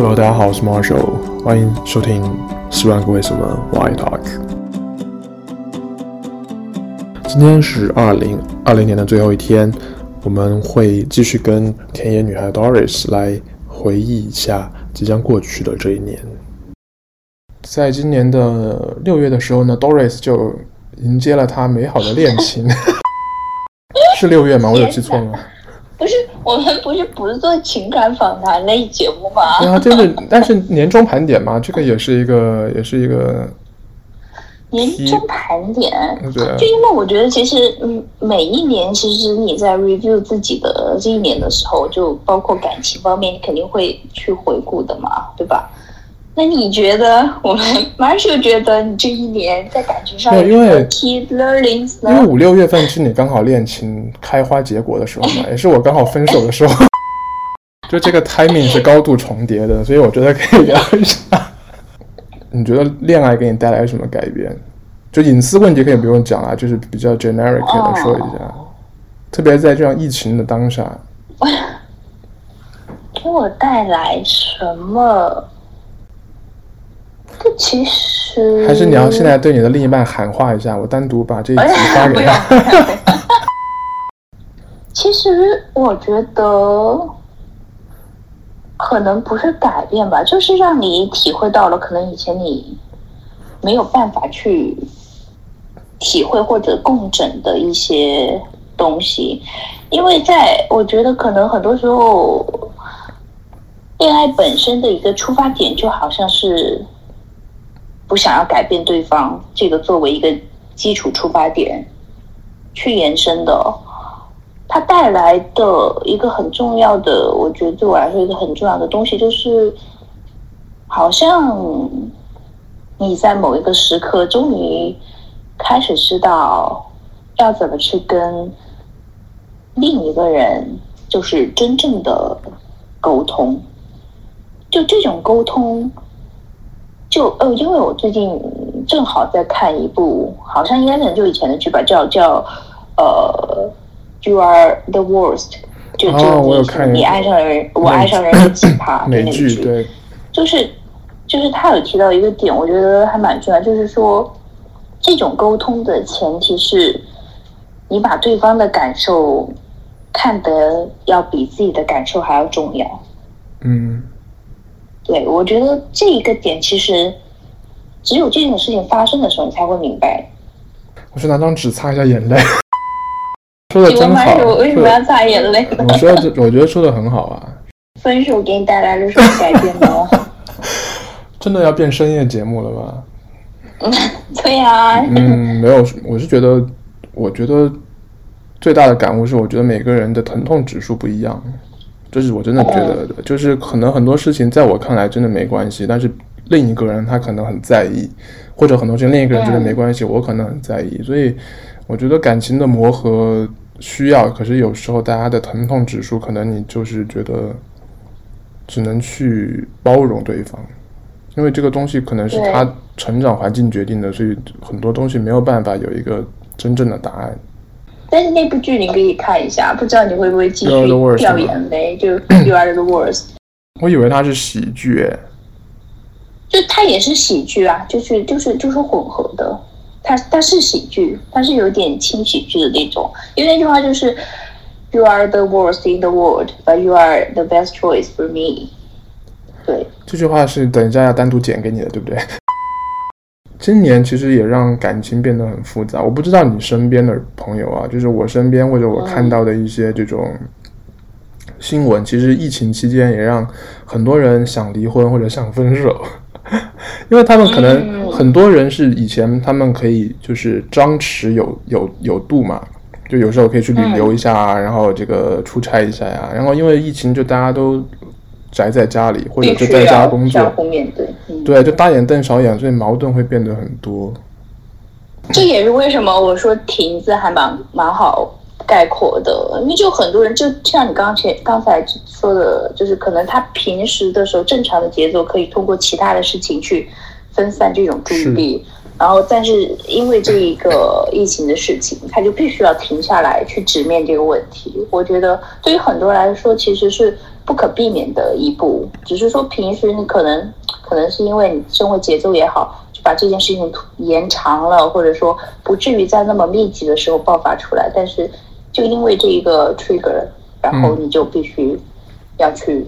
Hello，大家好，我是 Marshall，欢迎收听《十万个为什么 Why Talk》。今天是二零二零年的最后一天，我们会继续跟田野女孩 Doris 来回忆一下即将过去的这一年。在今年的六月的时候呢，Doris 就迎接了她美好的恋情。是六月吗？我有记错吗？不是，我们不是不是做情感访谈类节目吗？对啊，就是，但是年终盘点嘛，这个也是一个，也是一个年终盘点。对啊，就因为我觉得，其实嗯，每一年，其实你在 review 自己的这一年的时候，就包括感情方面，你肯定会去回顾的嘛，对吧？那你觉得，我们 Marshall 觉得你这一年在感情上有因为 key learnings 呢？因为五六月份是你刚好恋情开花结果的时候嘛，也是我刚好分手的时候，就这个 timing 是高度重叠的，所以我觉得可以聊一下。你觉得恋爱给你带来什么改变？就隐私问题可以不用讲了，就是比较 generic 的说一下。Oh. 特别在这样疫情的当下，给我带来什么？这其实还是你要现在对你的另一半喊话一下，我单独把这一集发给他。哎、其实我觉得可能不是改变吧，就是让你体会到了可能以前你没有办法去体会或者共振的一些东西，因为在我觉得可能很多时候，恋爱本身的一个出发点就好像是。不想要改变对方，这个作为一个基础出发点去延伸的，它带来的一个很重要的，我觉得对我来说一个很重要的东西，就是好像你在某一个时刻终于开始知道要怎么去跟另一个人，就是真正的沟通，就这种沟通。就呃，因为我最近正好在看一部，好像应该是很久以前的剧吧，叫叫呃，You Are the Worst，就就你你爱上人，我爱上人的奇葩那个剧，对，就是就是他有提到一个点，我觉得还蛮重要，就是说这种沟通的前提是，你把对方的感受看得要比自己的感受还要重要，嗯。对，我觉得这一个点其实只有这种事情发生的时候，你才会明白。我去拿张纸擦一下眼泪。说的真好。我为什么要擦眼泪？我说的，我觉得说的很好啊。分手给你带来了什么改变呢？真的要变深夜节目了吗？嗯，对呀。嗯，没有，我是觉得，我觉得最大的感悟是，我觉得每个人的疼痛指数不一样。这是我真的觉得的，就是可能很多事情在我看来真的没关系，但是另一个人他可能很在意，或者很多事情另一个人觉得没关系，我可能很在意，所以我觉得感情的磨合需要，可是有时候大家的疼痛指数，可能你就是觉得只能去包容对方，因为这个东西可能是他成长环境决定的，所以很多东西没有办法有一个真正的答案。但是那部剧你可以看一下，不知道你会不会继续掉眼泪？就 You Are the Worst。我以为它是喜剧，诶，就它也是喜剧啊，就是就是就是混合的。它它是喜剧，它是有点轻喜剧的那种。因为那句话就是 You are the worst in the world, but you are the best choice for me。对，这句话是等一下要单独剪给你的，对不对？今年其实也让感情变得很复杂。我不知道你身边的朋友啊，就是我身边或者我看到的一些这种新闻，其实疫情期间也让很多人想离婚或者想分手，因为他们可能很多人是以前他们可以就是张弛有有有度嘛，就有时候可以去旅游一下啊，然后这个出差一下呀，然后因为疫情就大家都。宅在家里，或者就在家工作，对，嗯、对，就大眼瞪小眼，所以矛盾会变得很多。这也是为什么我说“亭子”还蛮蛮好概括的，因为就很多人，就像你刚才刚才说的，就是可能他平时的时候正常的节奏可以通过其他的事情去分散这种注意力，然后但是因为这一个疫情的事情，他就必须要停下来去直面这个问题。我觉得对于很多人来说，其实是不可避免的一步，只是说平时你可能可能是因为你生活节奏也好，就把这件事情延长了，或者说不至于在那么密集的时候爆发出来，但是就因为这一个 trigger，然后你就必须要去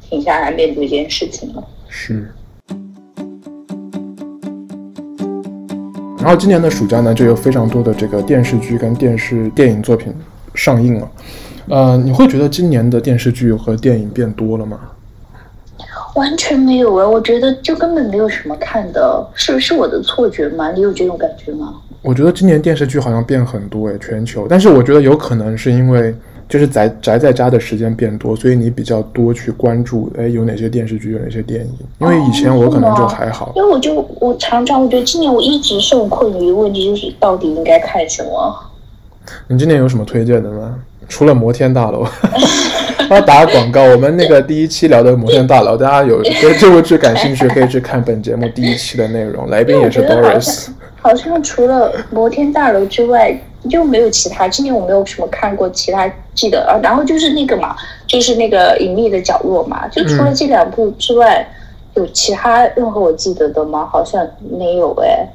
停下来面对这件事情了。是。然后今年的暑假呢，就有非常多的这个电视剧跟电视电影作品上映了。呃，你会觉得今年的电视剧和电影变多了吗？完全没有啊，我觉得就根本没有什么看的，是是我的错觉吗？你有这种感觉吗？我觉得今年电视剧好像变很多诶，全球。但是我觉得有可能是因为。就是宅宅在家的时间变多，所以你比较多去关注，哎，有哪些电视剧，有哪些电影？因为以前我可能就还好。哦、因为我就我常常我觉得今年我一直受困于问题，就是到底应该看什么？你今年有什么推荐的吗？除了摩天大楼，要打个广告，我们那个第一期聊的摩天大楼，大家有对这部剧感兴趣，可以去看本节目第一期的内容，来宾也是 Doris。好像除了摩天大楼之外。就没有其他，今年我没有什么看过其他记得啊，然后就是那个嘛，就是那个隐秘的角落嘛，就除了这两部之外，嗯、有其他任何我记得的吗？好像没有哎，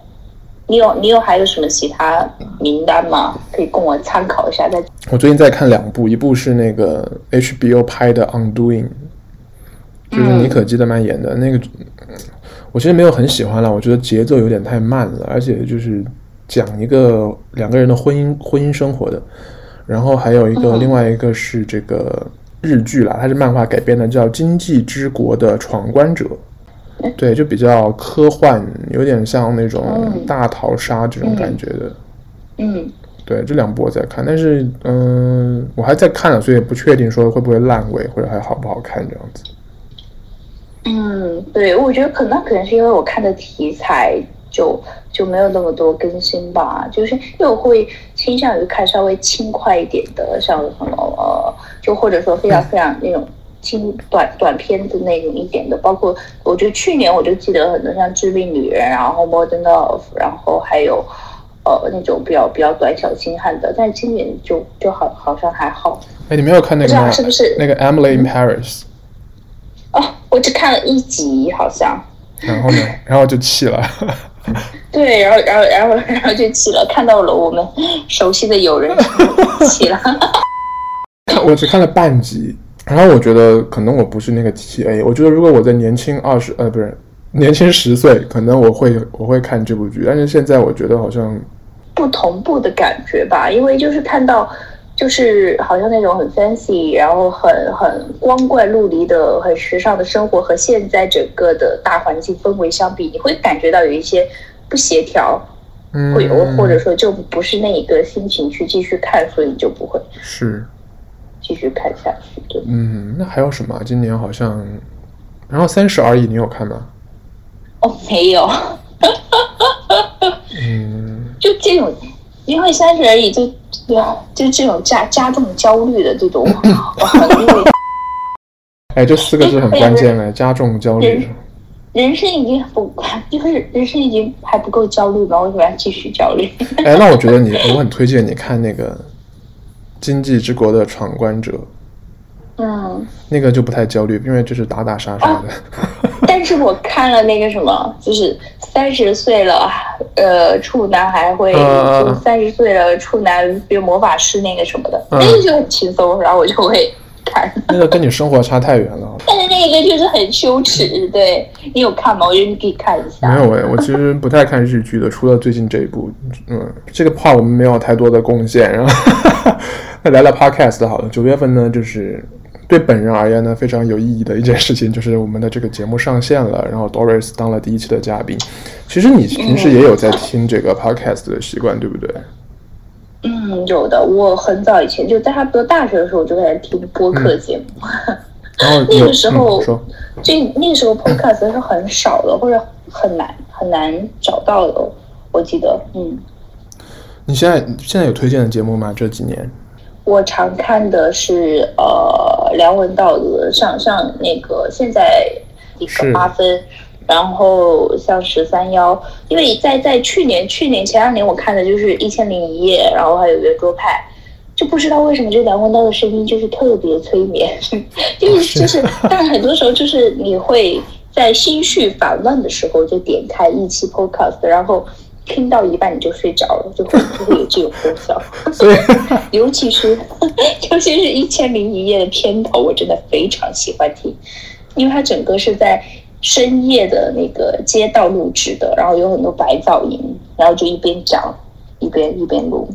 你有你有还有什么其他名单吗？可以供我参考一下。再我最近在看两部，一部是那个 HBO 拍的《Undoing》，就是妮可基德曼演的、嗯、那个，我其实没有很喜欢了，我觉得节奏有点太慢了，而且就是。讲一个两个人的婚姻婚姻生活的，然后还有一个、嗯、另外一个是这个日剧啦，它是漫画改编的，叫《经济之国的闯关者》，对，就比较科幻，有点像那种大逃杀这种感觉的。嗯，嗯对，这两部我在看，但是嗯，我还在看了，所以也不确定说会不会烂尾或者还好不好看这样子。嗯，对，我觉得可能可能是因为我看的题材。就就没有那么多更新吧，就是又会倾向于看稍微轻快一点的，像什么呃，就或者说非常非常那种轻短短片子那种一点的，包括我觉得去年我就记得很多像《致命女人》，然后《Modern Love》，然后还有呃那种比较比较短小精悍的，但今年就就好好像还好。哎，你没有看那个吗？是不是那个《Emily in Paris》？哦，我只看了一集，好像。然后呢？然后就弃了。对，然后，然后，然后，然后就弃了。看到了我们熟悉的友人，弃了。我只看了半集，然后我觉得可能我不是那个 TA。我觉得如果我在年轻二十，呃，不是年轻十岁，可能我会我会看这部剧。但是现在我觉得好像不同步的感觉吧，因为就是看到。就是好像那种很 fancy，然后很很光怪陆离的、很时尚的生活，和现在整个的大环境氛围相比，你会感觉到有一些不协调，嗯，会有或者说就不是那一个心情去继续看，所以就不会是继续看下去。对，嗯，那还有什么？今年好像，然后三十而已，你有看吗？哦，没有。嗯，就这种。因为三十而已就，就对啊，就这种加加重焦虑的这种，哎，这四个字很关键哎，加重焦虑。人，生已经不，就是人生已经还不够焦虑吗？为什么要继续焦虑？哎，那我觉得你，我很推荐你看那个《今际之国的闯关者》。嗯，那个就不太焦虑，因为就是打打杀杀的。啊、但是我看了那个什么，就是三十岁了，呃，处男还会，三十岁了处男，比如魔法师那个什么的，嗯、那个就很轻松，然后我就会看。那个跟你生活差太远了。但 是那个就是很羞耻，对，你有看吗？我觉得你可以看一下。没有哎，我其实不太看日剧的，除了最近这一部，嗯，这个话我们没有太多的贡献。然后 那聊聊 Podcast 好了，九月份呢就是。对本人而言呢，非常有意义的一件事情就是我们的这个节目上线了，然后 Doris 当了第一期的嘉宾。其实你平时也有在听这个 podcast 的习惯，对不对？嗯，有的。我很早以前就在差不多大学的时候，我就开始听播客节目。那个时候，这、嗯、那个时候 podcast 是很少的，或者很难很难找到的。我记得，嗯。你现在现在有推荐的节目吗？这几年？我常看的是呃梁文道的，上上那个现在一个八分，然后像十三幺，因为在在去年、去年前两年我看的就是一千零一夜，然后还有圆桌派，就不知道为什么这梁文道的声音就是特别催眠，就 是就是，但很多时候就是你会在心绪烦乱的时候就点开一期 podcast，然后听到一半你就睡着了，就会就会有这种功效。所以，尤其是尤其是一千零一夜的片头，我真的非常喜欢听，因为它整个是在。深夜的那个街道录制的，然后有很多白噪音，然后就一边讲一边一边录，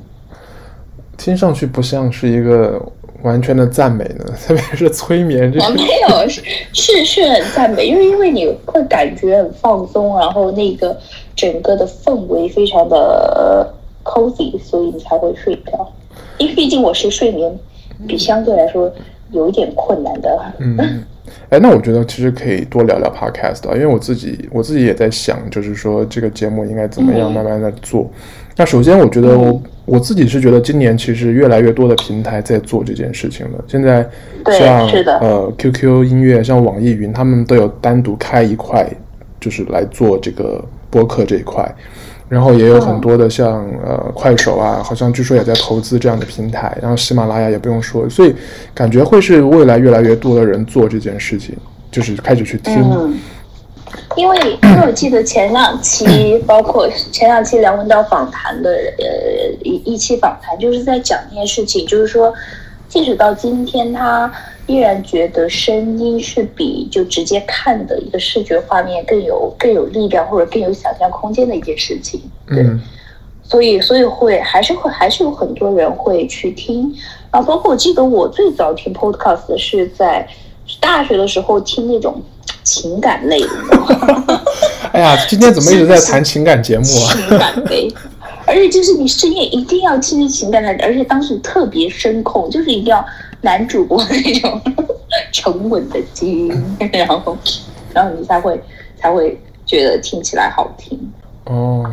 听上去不像是一个完全的赞美呢，特别是催眠这。没有，是是是很赞美，因为因为你会感觉很放松，然后那个整个的氛围非常的 cozy，所以你才会睡着。因为毕竟我是睡眠比相对来说有一点困难的。嗯。哎，那我觉得其实可以多聊聊 podcast 啊，因为我自己我自己也在想，就是说这个节目应该怎么样慢慢的做。嗯、那首先，我觉得我、嗯、我自己是觉得今年其实越来越多的平台在做这件事情了。现在像呃 QQ 音乐、像网易云，他们都有单独开一块，就是来做这个播客这一块。然后也有很多的像呃快手啊，好像据说也在投资这样的平台，然后喜马拉雅也不用说，所以感觉会是未来越来越多的人做这件事情，就是开始去听。嗯，因为因为我记得前两期，包括前两期梁文道访谈的呃一一期访谈，就是在讲这件事情，就是说即使到今天他。依然觉得声音是比就直接看的一个视觉画面更有更有力量或者更有想象空间的一件事情，对，嗯、所以所以会还是会还是有很多人会去听，然后包括我记得我最早听 podcast 是在大学的时候听那种情感类的，哎呀，今天怎么一直在谈情感节目啊？情感类，而且就是你深夜一定要听情感的，而且当时特别声控，就是一定要。男主播那种 沉稳的基因，然后，然后你才会才会觉得听起来好听。哦，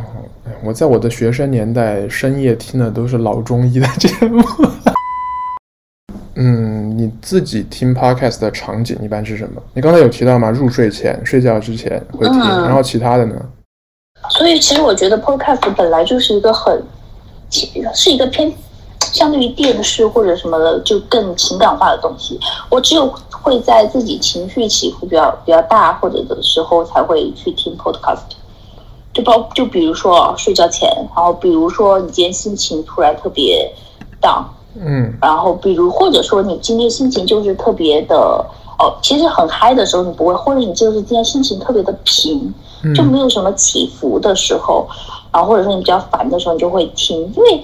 我在我的学生年代，深夜听的都是老中医的节目。嗯，你自己听 podcast 的场景一般是什么？你刚才有提到吗？入睡前、睡觉之前会听，嗯、然后其他的呢？所以，其实我觉得 podcast 本来就是一个很，是一个偏。相对于电视或者什么的，就更情感化的东西，我只有会在自己情绪起伏比较比较大或者的时候才会去听 podcast。就包就比如说睡觉前，然后比如说你今天心情突然特别 down，嗯，然后比如或者说你今天心情就是特别的哦，其实很嗨的时候你不会，或者你就是今天心情特别的平，就没有什么起伏的时候，然后或者说你比较烦的时候，你就会听，因为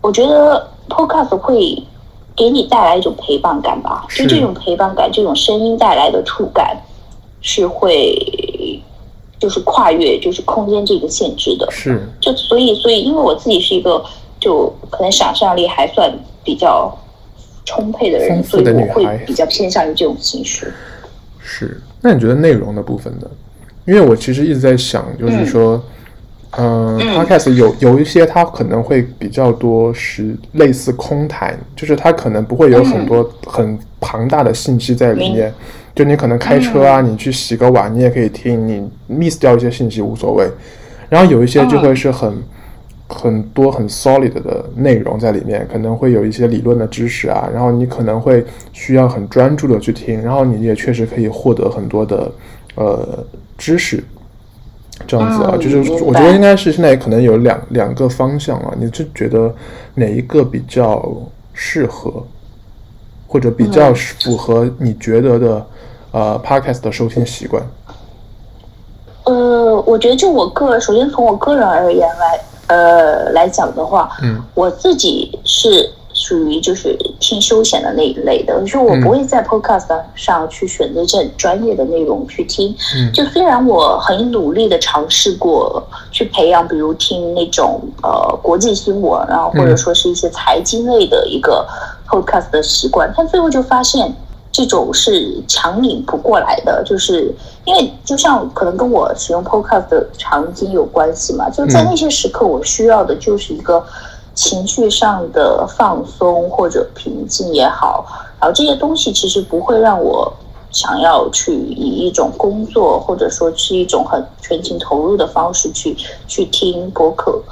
我觉得。Podcast 会给你带来一种陪伴感吧？就这种陪伴感，这种声音带来的触感，是会就是跨越就是空间这个限制的。是，就所以所以，因为我自己是一个就可能想象力还算比较充沛的人，的所以我会比较偏向于这种形式。是，那你觉得内容的部分呢？因为我其实一直在想，就是说。嗯嗯，Podcast 有有一些它可能会比较多是类似空谈，就是它可能不会有很多很庞大的信息在里面。就你可能开车啊，你去洗个碗，你也可以听，你 miss 掉一些信息无所谓。然后有一些就会是很很多很 solid 的内容在里面，可能会有一些理论的知识啊，然后你可能会需要很专注的去听，然后你也确实可以获得很多的呃知识。这样子啊，就是我觉得应该是现在可能有两两个方向啊，你是觉得哪一个比较适合，或者比较符合你觉得的呃 Podcast 的收听习惯？呃，我觉得就我个人，首先从我个人而言来呃来讲的话，嗯，我自己是。属于就是听休闲的那一类的，就是我不会在 Podcast 上去选择这专业的内容去听。嗯，就虽然我很努力的尝试过去培养，比如听那种呃国际新闻，然后或者说是一些财经类的一个 Podcast 的习惯，但最后就发现这种是强拧不过来的，就是因为就像可能跟我使用 Podcast 的场景有关系嘛，就在那些时刻，我需要的就是一个。情绪上的放松或者平静也好，然后这些东西其实不会让我想要去以一种工作或者说是一种很全情投入的方式去去听播客，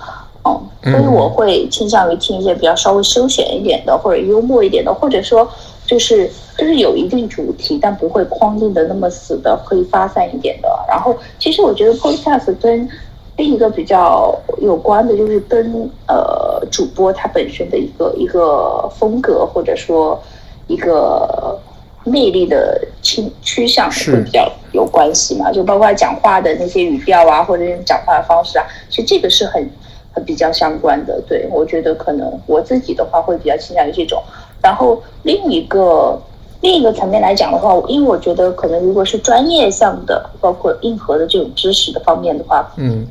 嗯，所以我会倾向于听一些比较稍微休闲一点的，或者幽默一点的，或者说就是就是有一定主题但不会框定的那么死的，可以发散一点的。然后，其实我觉得 Podcast 跟另一个比较有关的，就是跟呃主播他本身的一个一个风格，或者说一个魅力的倾趋向会比较有关系嘛。就包括讲话的那些语调啊，或者讲话的方式啊，其实这个是很很比较相关的。对，我觉得可能我自己的话会比较倾向于这种。然后另一个另一个层面来讲的话，因为我觉得可能如果是专业项的，包括硬核的这种知识的方面的话，嗯。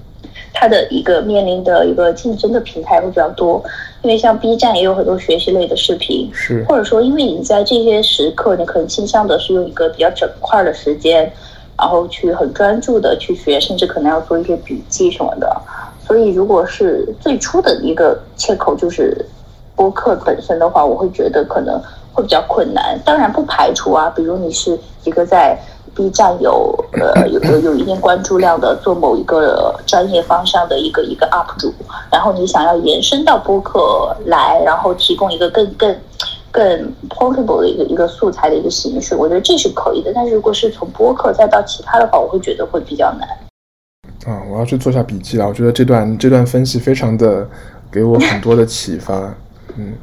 它的一个面临的一个竞争的平台会比较多，因为像 B 站也有很多学习类的视频，是或者说因为你在这些时刻，你可能倾向的是用一个比较整块的时间，然后去很专注的去学，甚至可能要做一些笔记什么的。所以如果是最初的一个切口就是播客本身的话，我会觉得可能会比较困难。当然不排除啊，比如你是一个在。B 站有呃有有有一定关注量的做某一个专业方向的一个一个 UP 主，然后你想要延伸到播客来，然后提供一个更更更 portable 的一个一个素材的一个形式，我觉得这是可以的。但是如果是从播客再到其他的话，我会觉得会比较难。啊，我要去做下笔记了。我觉得这段这段分析非常的给我很多的启发。嗯，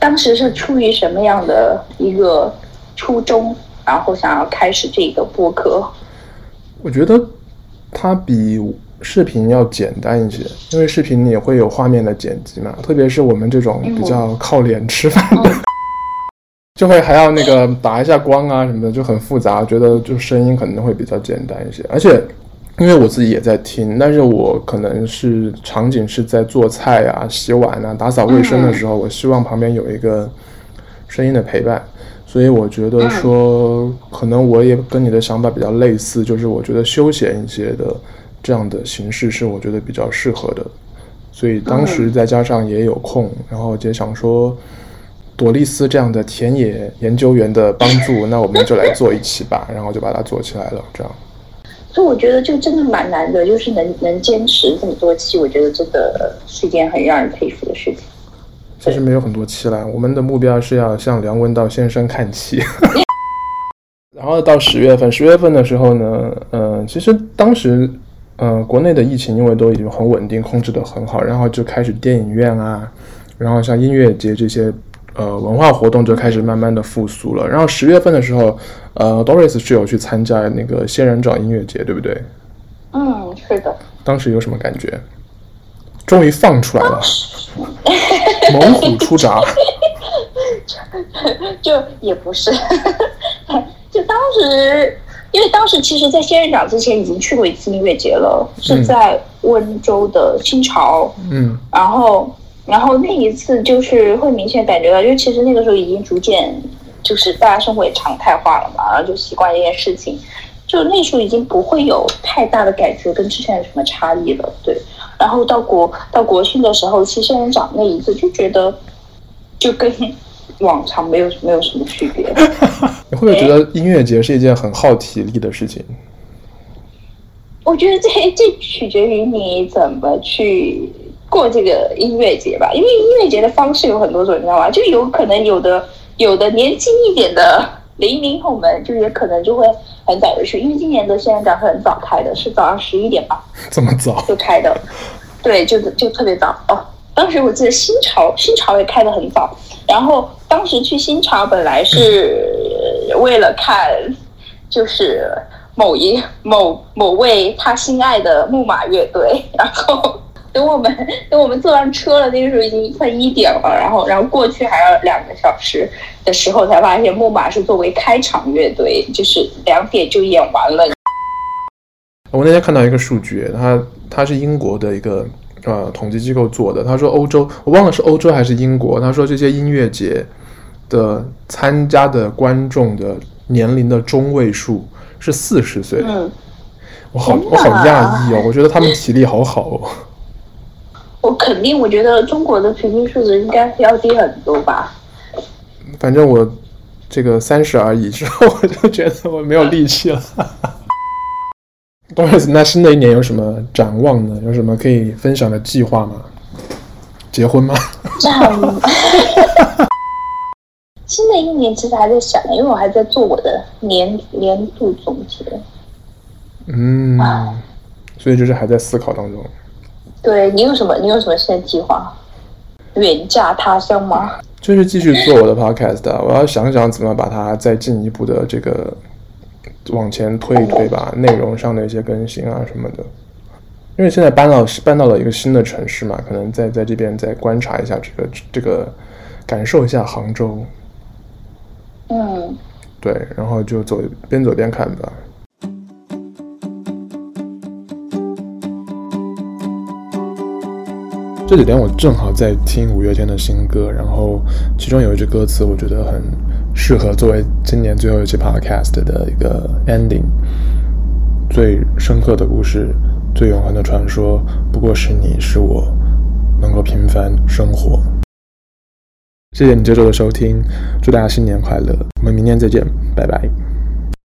当时是出于什么样的一个初衷？然后想要开始这个播客，我觉得它比视频要简单一些，因为视频你也会有画面的剪辑嘛，特别是我们这种比较靠脸吃饭的，嗯、就会还要那个打一下光啊什么的，就很复杂。觉得就声音可能会比较简单一些，而且因为我自己也在听，但是我可能是场景是在做菜啊、洗碗啊、打扫卫生的时候，我希望旁边有一个声音的陪伴。所以我觉得说，可能我也跟你的想法比较类似，就是我觉得休闲一些的这样的形式是我觉得比较适合的。所以当时再加上也有空，然后就想说，朵丽丝这样的田野研究员的帮助，那我们就来做一期吧，然后就把它做起来了。这样。所以我觉得这真的蛮难的，就是能能坚持这么多期，我觉得真的是一件很让人佩服的事情。其实没有很多期了，我们的目标是要向梁文道先生看齐。然后到十月份，十月份的时候呢，嗯、呃，其实当时，嗯、呃，国内的疫情因为都已经很稳定，控制的很好，然后就开始电影院啊，然后像音乐节这些，呃，文化活动就开始慢慢的复苏了。然后十月份的时候，呃，Doris 是有去参加那个仙人掌音乐节，对不对？嗯，是的。当时有什么感觉？终于放出来了，猛虎出闸，就也不是，就当时，因为当时其实，在仙人掌之前已经去过一次音乐节了，嗯、是在温州的新潮，嗯，然后，然后那一次就是会明显感觉到，因为其实那个时候已经逐渐就是大家生活也常态化了嘛，然后就习惯这件事情，就那时候已经不会有太大的感觉跟之前有什么差异了，对。然后到国到国庆的时候，去仙人掌那一次就觉得，就跟往常没有没有什么区别。你会不会觉得音乐节是一件很耗体力的事情？我觉得这这取决于你怎么去过这个音乐节吧，因为音乐节的方式有很多种，你知道吗？就有可能有的有的年轻一点的零零后们，就也可能就会。很早就去，因为今年的仙人掌很早开的，是早上十一点吧，这么早就开的，对，就就特别早哦。当时我记得新潮新潮也开的很早，然后当时去新潮本来是 为了看，就是某一某某位他心爱的木马乐队，然后。等我们等我们坐上车了，那个时候已经快一点了，然后然后过去还要两个小时的时候，才发现木马是作为开场乐队，就是两点就演完了。我那天看到一个数据，他他是英国的一个呃统计机构做的，他说欧洲我忘了是欧洲还是英国，他说这些音乐节的参加的观众的年龄的中位数是四十岁。嗯，我好我好讶异哦，我觉得他们体力好好哦。我肯定，我觉得中国的平均数字应该要低很多吧。反正我这个三十而已之后，我就觉得我没有力气了。Doris，那新的一年有什么展望呢？有什么可以分享的计划吗？结婚吗？新的一年其实还在想，因为我还在做我的年年度总结。嗯，所以就是还在思考当中。对，你有什么？你有什么新的计划？远嫁他乡吗？就是继续做我的 podcast 啊，我要想想怎么把它再进一步的这个往前推一推吧，内容上的一些更新啊什么的。因为现在搬到搬到了一个新的城市嘛，可能在在这边再观察一下这个这个，感受一下杭州。嗯，对，然后就走边走边看吧。这几天我正好在听五月天的新歌，然后其中有一句歌词，我觉得很适合作为今年最后一期 podcast 的一个 ending。最深刻的故事，最永恒的传说，不过是你是我能够平凡生活。谢谢你这周的收听，祝大家新年快乐，我们明年再见，拜拜。